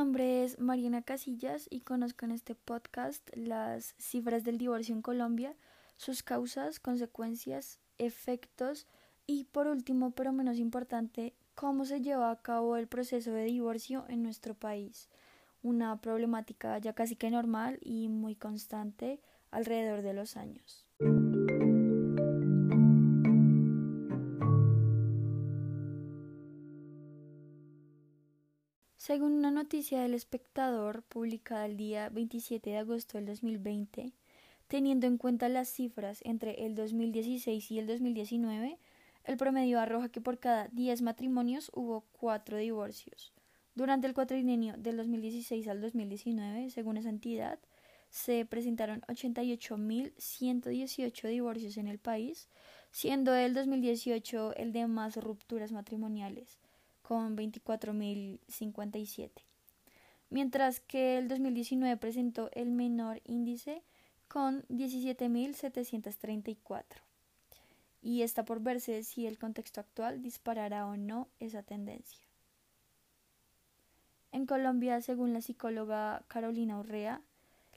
nombre es Mariana Casillas y conozco en este podcast las cifras del divorcio en Colombia, sus causas, consecuencias, efectos y por último, pero menos importante, cómo se lleva a cabo el proceso de divorcio en nuestro país, una problemática ya casi que normal y muy constante alrededor de los años. Según una noticia del espectador publicada el día 27 de agosto del 2020, teniendo en cuenta las cifras entre el 2016 y el 2019, el promedio arroja que por cada 10 matrimonios hubo 4 divorcios. Durante el cuatrienio del 2016 al 2019, según esa entidad, se presentaron 88.118 divorcios en el país, siendo el 2018 el de más rupturas matrimoniales con 24.057, mientras que el 2019 presentó el menor índice con 17.734. Y está por verse si el contexto actual disparará o no esa tendencia. En Colombia, según la psicóloga Carolina Urrea,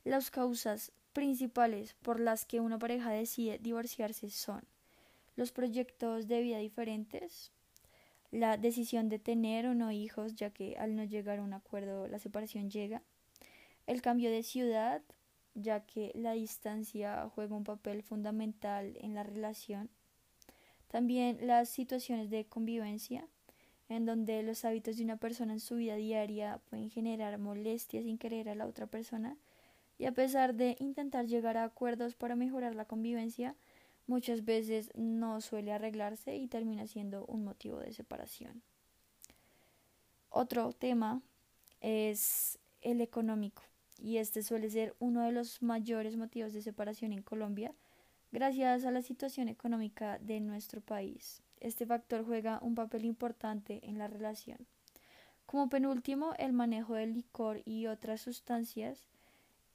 las causas principales por las que una pareja decide divorciarse son los proyectos de vida diferentes, la decisión de tener o no hijos, ya que al no llegar a un acuerdo la separación llega, el cambio de ciudad, ya que la distancia juega un papel fundamental en la relación, también las situaciones de convivencia, en donde los hábitos de una persona en su vida diaria pueden generar molestias sin querer a la otra persona, y a pesar de intentar llegar a acuerdos para mejorar la convivencia, muchas veces no suele arreglarse y termina siendo un motivo de separación. Otro tema es el económico y este suele ser uno de los mayores motivos de separación en Colombia gracias a la situación económica de nuestro país. Este factor juega un papel importante en la relación. Como penúltimo, el manejo del licor y otras sustancias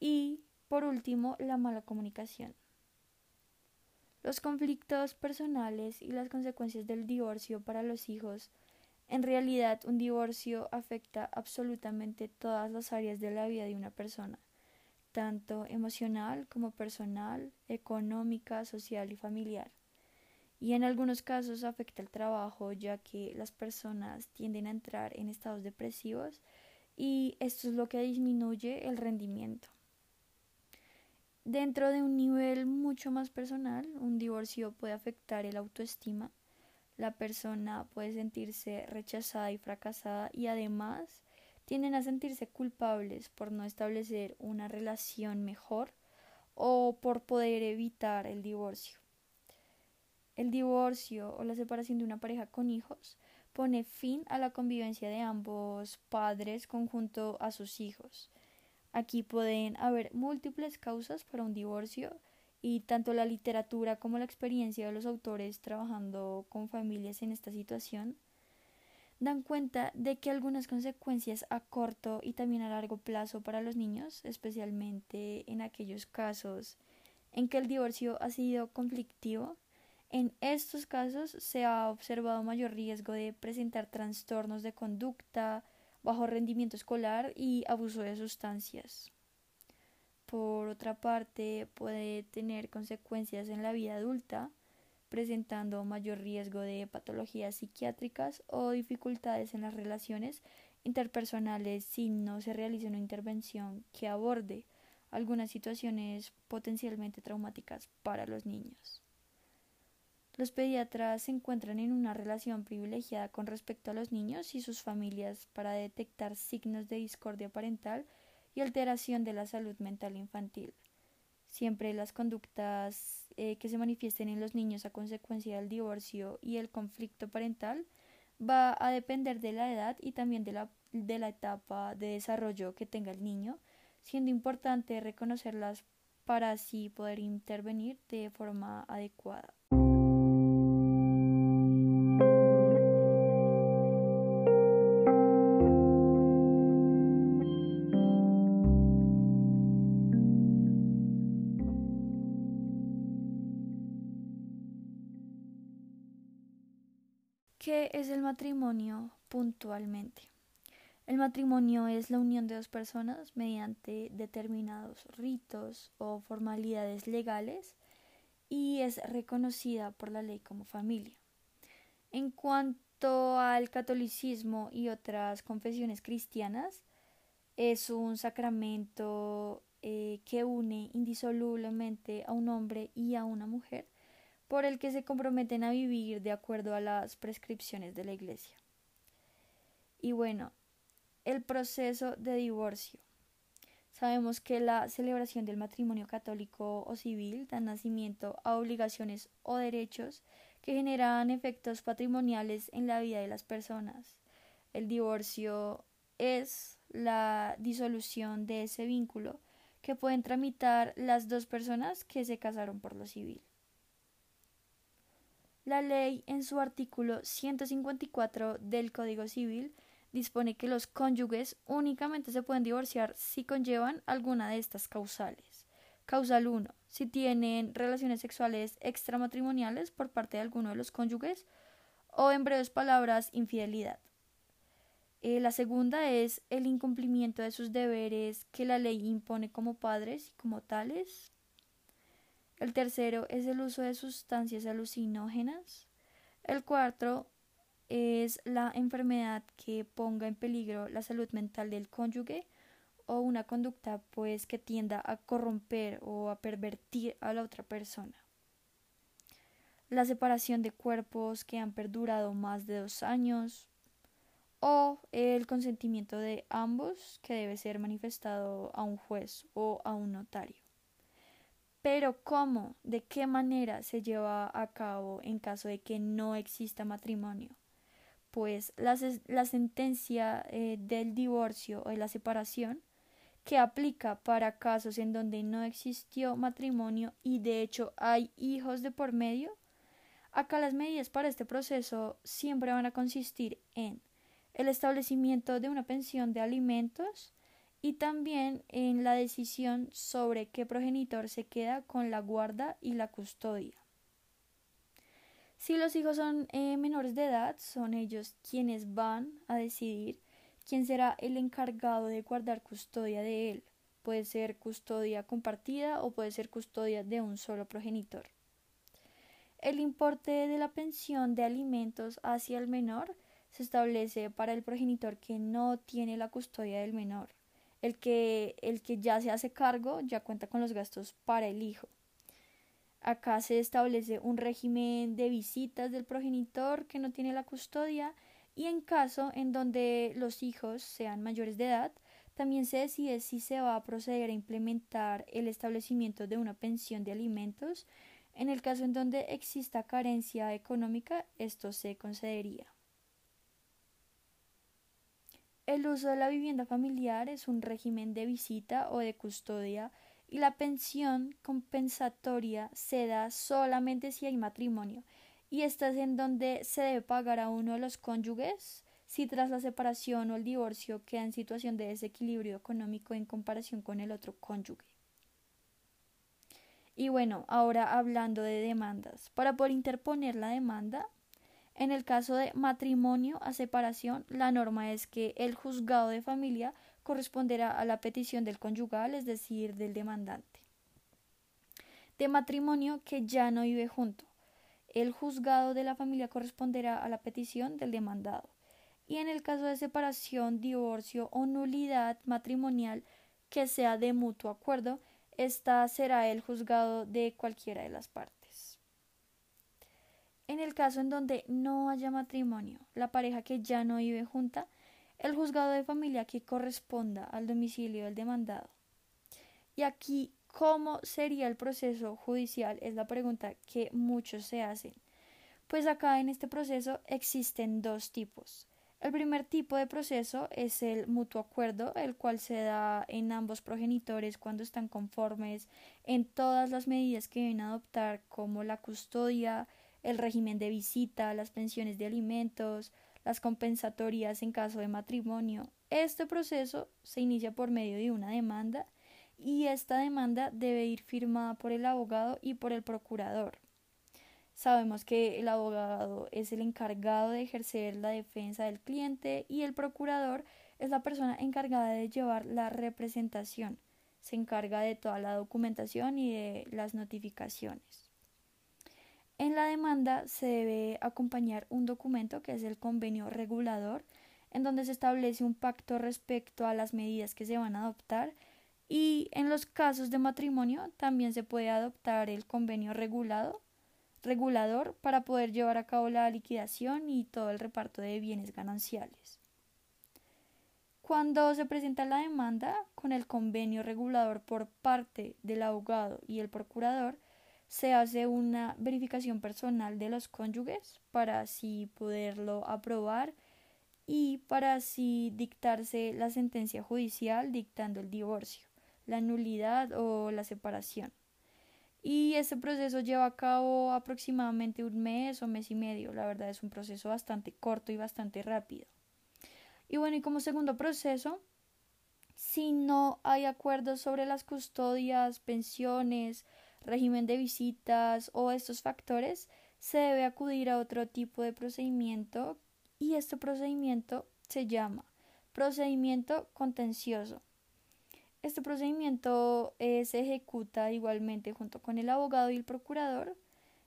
y, por último, la mala comunicación. Los conflictos personales y las consecuencias del divorcio para los hijos. En realidad, un divorcio afecta absolutamente todas las áreas de la vida de una persona, tanto emocional como personal, económica, social y familiar. Y en algunos casos afecta el trabajo, ya que las personas tienden a entrar en estados depresivos y esto es lo que disminuye el rendimiento. Dentro de un nivel mucho más personal, un divorcio puede afectar el autoestima. La persona puede sentirse rechazada y fracasada y además tienden a sentirse culpables por no establecer una relación mejor o por poder evitar el divorcio. El divorcio o la separación de una pareja con hijos pone fin a la convivencia de ambos padres conjunto a sus hijos Aquí pueden haber múltiples causas para un divorcio y tanto la literatura como la experiencia de los autores trabajando con familias en esta situación dan cuenta de que algunas consecuencias a corto y también a largo plazo para los niños, especialmente en aquellos casos en que el divorcio ha sido conflictivo, en estos casos se ha observado mayor riesgo de presentar trastornos de conducta, bajo rendimiento escolar y abuso de sustancias. Por otra parte, puede tener consecuencias en la vida adulta, presentando mayor riesgo de patologías psiquiátricas o dificultades en las relaciones interpersonales si no se realiza una intervención que aborde algunas situaciones potencialmente traumáticas para los niños. Los pediatras se encuentran en una relación privilegiada con respecto a los niños y sus familias para detectar signos de discordia parental y alteración de la salud mental infantil. Siempre las conductas eh, que se manifiesten en los niños a consecuencia del divorcio y el conflicto parental va a depender de la edad y también de la, de la etapa de desarrollo que tenga el niño, siendo importante reconocerlas para así poder intervenir de forma adecuada. ¿Qué es el matrimonio puntualmente? El matrimonio es la unión de dos personas mediante determinados ritos o formalidades legales y es reconocida por la ley como familia. En cuanto al catolicismo y otras confesiones cristianas, es un sacramento eh, que une indisolublemente a un hombre y a una mujer por el que se comprometen a vivir de acuerdo a las prescripciones de la Iglesia. Y bueno, el proceso de divorcio. Sabemos que la celebración del matrimonio católico o civil da nacimiento a obligaciones o derechos que generan efectos patrimoniales en la vida de las personas. El divorcio es la disolución de ese vínculo que pueden tramitar las dos personas que se casaron por lo civil. La ley en su artículo 154 del Código Civil dispone que los cónyuges únicamente se pueden divorciar si conllevan alguna de estas causales. Causal 1. Si tienen relaciones sexuales extramatrimoniales por parte de alguno de los cónyuges o, en breves palabras, infidelidad. Eh, la segunda es el incumplimiento de sus deberes que la ley impone como padres y como tales. El tercero es el uso de sustancias alucinógenas. El cuarto es la enfermedad que ponga en peligro la salud mental del cónyuge o una conducta pues que tienda a corromper o a pervertir a la otra persona. La separación de cuerpos que han perdurado más de dos años o el consentimiento de ambos que debe ser manifestado a un juez o a un notario. Pero ¿cómo? ¿De qué manera se lleva a cabo en caso de que no exista matrimonio? pues la, la sentencia eh, del divorcio o de la separación que aplica para casos en donde no existió matrimonio y de hecho hay hijos de por medio, acá las medidas para este proceso siempre van a consistir en el establecimiento de una pensión de alimentos y también en la decisión sobre qué progenitor se queda con la guarda y la custodia. Si los hijos son eh, menores de edad, son ellos quienes van a decidir quién será el encargado de guardar custodia de él. Puede ser custodia compartida o puede ser custodia de un solo progenitor. El importe de la pensión de alimentos hacia el menor se establece para el progenitor que no tiene la custodia del menor. El que, el que ya se hace cargo ya cuenta con los gastos para el hijo. Acá se establece un régimen de visitas del progenitor que no tiene la custodia y en caso en donde los hijos sean mayores de edad, también se decide si se va a proceder a implementar el establecimiento de una pensión de alimentos. En el caso en donde exista carencia económica, esto se concedería. El uso de la vivienda familiar es un régimen de visita o de custodia y la pensión compensatoria se da solamente si hay matrimonio y esta es en donde se debe pagar a uno de los cónyuges si tras la separación o el divorcio queda en situación de desequilibrio económico en comparación con el otro cónyuge. Y bueno, ahora hablando de demandas. Para poder interponer la demanda, en el caso de matrimonio a separación, la norma es que el juzgado de familia corresponderá a la petición del conyugal, es decir, del demandante. De matrimonio que ya no vive junto. El juzgado de la familia corresponderá a la petición del demandado. Y en el caso de separación, divorcio o nulidad matrimonial que sea de mutuo acuerdo, esta será el juzgado de cualquiera de las partes. En el caso en donde no haya matrimonio, la pareja que ya no vive junta el juzgado de familia que corresponda al domicilio del demandado. Y aquí, ¿cómo sería el proceso judicial? Es la pregunta que muchos se hacen. Pues acá en este proceso existen dos tipos. El primer tipo de proceso es el mutuo acuerdo, el cual se da en ambos progenitores cuando están conformes en todas las medidas que deben adoptar, como la custodia, el régimen de visita, las pensiones de alimentos, las compensatorias en caso de matrimonio. Este proceso se inicia por medio de una demanda y esta demanda debe ir firmada por el abogado y por el procurador. Sabemos que el abogado es el encargado de ejercer la defensa del cliente y el procurador es la persona encargada de llevar la representación, se encarga de toda la documentación y de las notificaciones. En la demanda se debe acompañar un documento que es el convenio regulador, en donde se establece un pacto respecto a las medidas que se van a adoptar y en los casos de matrimonio también se puede adoptar el convenio regulado, regulador para poder llevar a cabo la liquidación y todo el reparto de bienes gananciales. Cuando se presenta la demanda con el convenio regulador por parte del abogado y el procurador, se hace una verificación personal de los cónyuges para así poderlo aprobar y para así dictarse la sentencia judicial dictando el divorcio, la nulidad o la separación. Y este proceso lleva a cabo aproximadamente un mes o mes y medio. La verdad es un proceso bastante corto y bastante rápido. Y bueno, y como segundo proceso, si no hay acuerdos sobre las custodias, pensiones, régimen de visitas o estos factores, se debe acudir a otro tipo de procedimiento y este procedimiento se llama procedimiento contencioso. Este procedimiento eh, se ejecuta igualmente junto con el abogado y el procurador.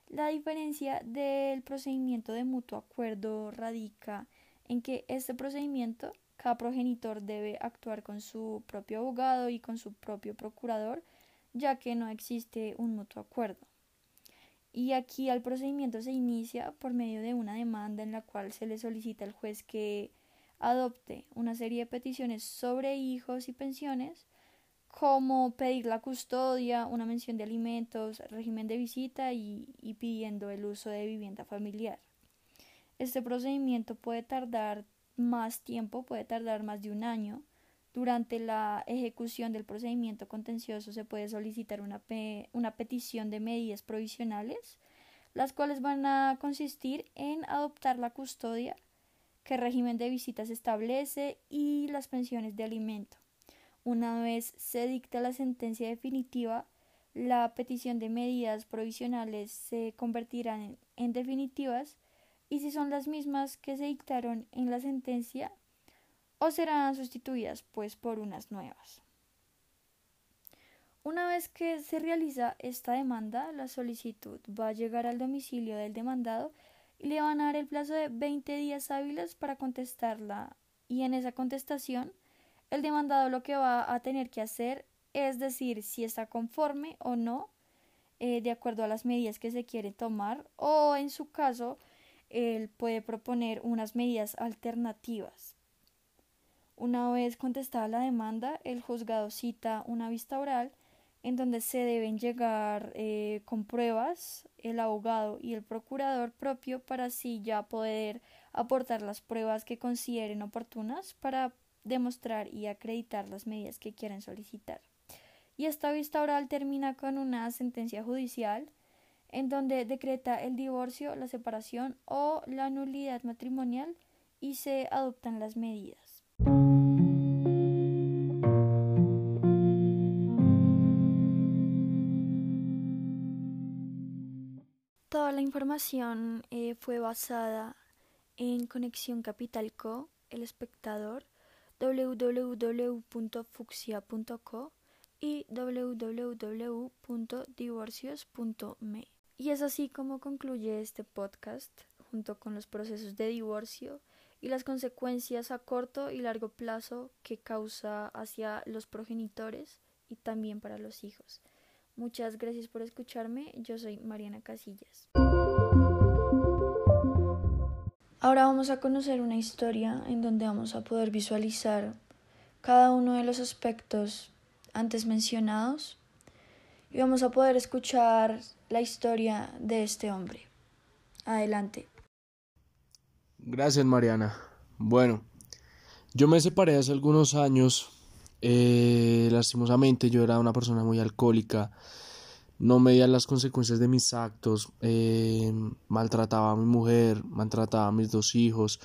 La diferencia del procedimiento de mutuo acuerdo radica en que este procedimiento cada progenitor debe actuar con su propio abogado y con su propio procurador, ya que no existe un mutuo acuerdo. Y aquí el procedimiento se inicia por medio de una demanda en la cual se le solicita al juez que adopte una serie de peticiones sobre hijos y pensiones, como pedir la custodia, una mención de alimentos, régimen de visita y, y pidiendo el uso de vivienda familiar. Este procedimiento puede tardar más tiempo, puede tardar más de un año, durante la ejecución del procedimiento contencioso se puede solicitar una, una petición de medidas provisionales, las cuales van a consistir en adoptar la custodia, qué régimen de visitas establece y las pensiones de alimento. Una vez se dicta la sentencia definitiva, la petición de medidas provisionales se convertirán en definitivas y si son las mismas que se dictaron en la sentencia, o serán sustituidas pues por unas nuevas. Una vez que se realiza esta demanda, la solicitud va a llegar al domicilio del demandado y le van a dar el plazo de 20 días hábiles para contestarla y en esa contestación el demandado lo que va a tener que hacer es decir si está conforme o no eh, de acuerdo a las medidas que se quiere tomar o en su caso él puede proponer unas medidas alternativas una vez contestada la demanda, el juzgado cita una vista oral en donde se deben llegar eh, con pruebas el abogado y el procurador propio para así ya poder aportar las pruebas que consideren oportunas para demostrar y acreditar las medidas que quieren solicitar. Y esta vista oral termina con una sentencia judicial en donde decreta el divorcio, la separación o la nulidad matrimonial y se adoptan las medidas. La información eh, fue basada en Conexión Capital Co, El Espectador, www.fuxia.co y www.divorcios.me. Y es así como concluye este podcast, junto con los procesos de divorcio y las consecuencias a corto y largo plazo que causa hacia los progenitores y también para los hijos. Muchas gracias por escucharme, yo soy Mariana Casillas. Ahora vamos a conocer una historia en donde vamos a poder visualizar cada uno de los aspectos antes mencionados y vamos a poder escuchar la historia de este hombre. Adelante. Gracias, Mariana. Bueno, yo me separé hace algunos años. Eh, lastimosamente, yo era una persona muy alcohólica. No medía las consecuencias de mis actos. Eh, maltrataba a mi mujer, maltrataba a mis dos hijos.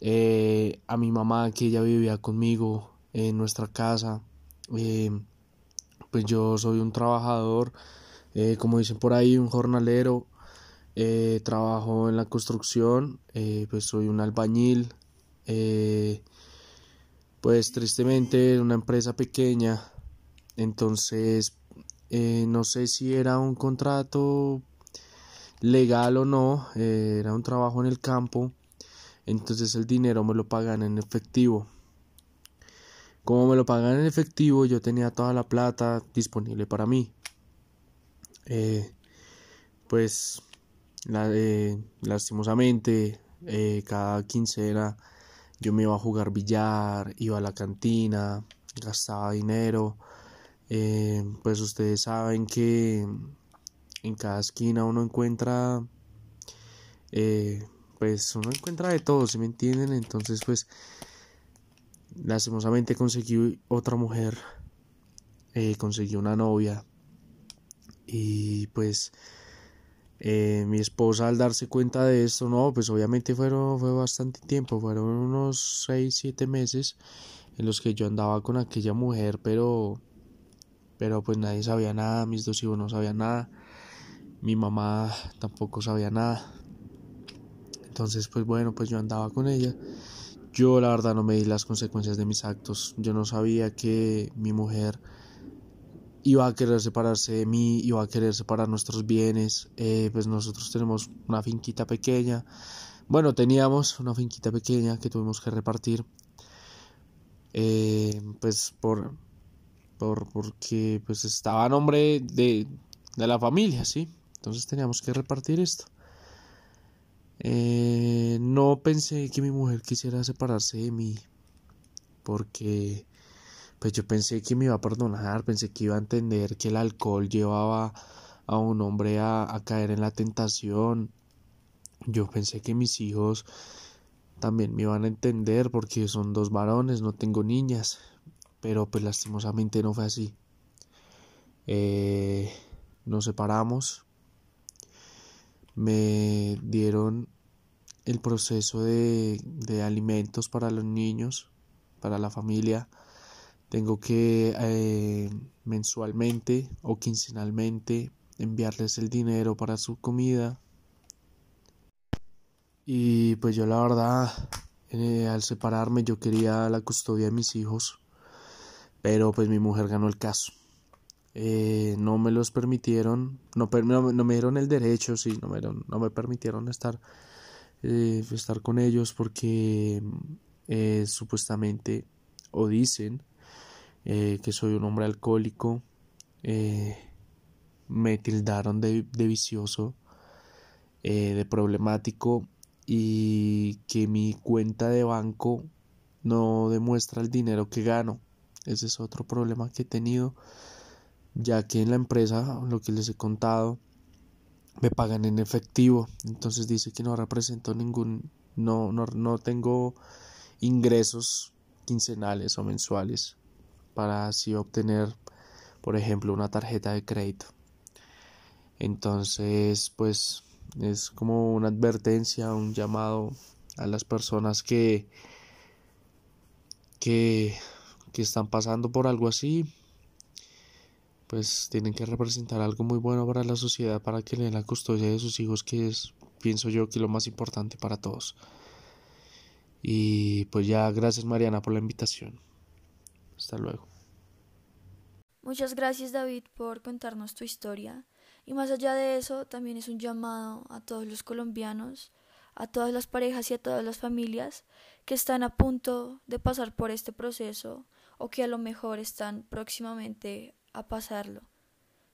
Eh, a mi mamá, que ella vivía conmigo en nuestra casa. pues yo soy un trabajador, como dicen por ahí, un jornalero. Eh, trabajo en la construcción, eh, pues soy un albañil. Eh, Pues tristemente una empresa pequeña, entonces eh, no sé si era un contrato legal o no, eh, era un trabajo en el campo, entonces el dinero me lo pagan en efectivo. Como me lo pagan en efectivo, yo tenía toda la plata disponible para mí. Eh, pues la, lastimosamente cada quincena yo me iba a jugar billar, iba a la cantina, gastaba dinero. Eh, pues ustedes saben que en cada esquina uno encuentra, eh, pues uno encuentra de todo, si me entienden? Entonces, pues, lastimosamente conseguí otra mujer, eh, conseguí una novia y pues eh, mi esposa al darse cuenta de esto, no, pues obviamente fueron, fue bastante tiempo, fueron unos 6, 7 meses en los que yo andaba con aquella mujer, pero, pero pues nadie sabía nada, mis dos hijos no sabían nada, mi mamá tampoco sabía nada. Entonces, pues bueno, pues yo andaba con ella. Yo la verdad no me di las consecuencias de mis actos. Yo no sabía que mi mujer iba a querer separarse de mí, iba a querer separar nuestros bienes. Eh, pues nosotros tenemos una finquita pequeña. Bueno, teníamos una finquita pequeña que tuvimos que repartir. Eh, pues por, por porque pues estaba a nombre de, de la familia, ¿sí? Entonces teníamos que repartir esto. Eh, no pensé que mi mujer quisiera separarse de mí porque pues yo pensé que me iba a perdonar, pensé que iba a entender que el alcohol llevaba a un hombre a, caer en la tentación. Yo pensé que mis hijos también me iban a entender porque son dos varones, no tengo niñas, pero pues lastimosamente no fue así. Eh, nos separamos, me dieron el proceso de, de alimentos para los niños, para la familia, tengo que eh, mensualmente o quincenalmente enviarles el dinero para su comida. Y pues yo la verdad, eh, al separarme yo quería la custodia de mis hijos, pero pues mi mujer ganó el caso. Eh, no me los permitieron, no, no, me dieron el derecho, sí, no me, no me permitieron estar, estar con ellos porque supuestamente o dicen eh, que soy un hombre alcohólico, eh, me tildaron de, vicioso, eh, de problemático y que mi cuenta de banco no demuestra el dinero que gano. Ese es otro problema que he tenido, ya que en la empresa, lo que les he contado, me pagan en efectivo. Entonces dice que no represento ningún, no, no, no tengo ingresos quincenales o mensuales para así obtener, por ejemplo, una tarjeta de crédito. Entonces, pues es como una advertencia, un llamado a las personas que, que, que están pasando por algo así, pues tienen que representar algo muy bueno para la sociedad, para que le den la custodia de sus hijos, que es, pienso yo, que lo más importante para todos. Y pues ya, gracias Mariana por la invitación. Hasta luego. Muchas gracias David por contarnos tu historia. Y más allá de eso, también es un llamado a todos los colombianos, a todas las parejas y a todas las familias que están a punto de pasar por este proceso o que a lo mejor están próximamente a pasarlo.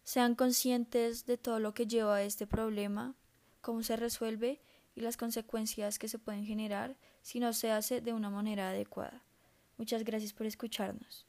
Sean conscientes de todo lo que lleva a este problema, cómo se resuelve y las consecuencias que se pueden generar si no se hace de una manera adecuada. Muchas gracias por escucharnos.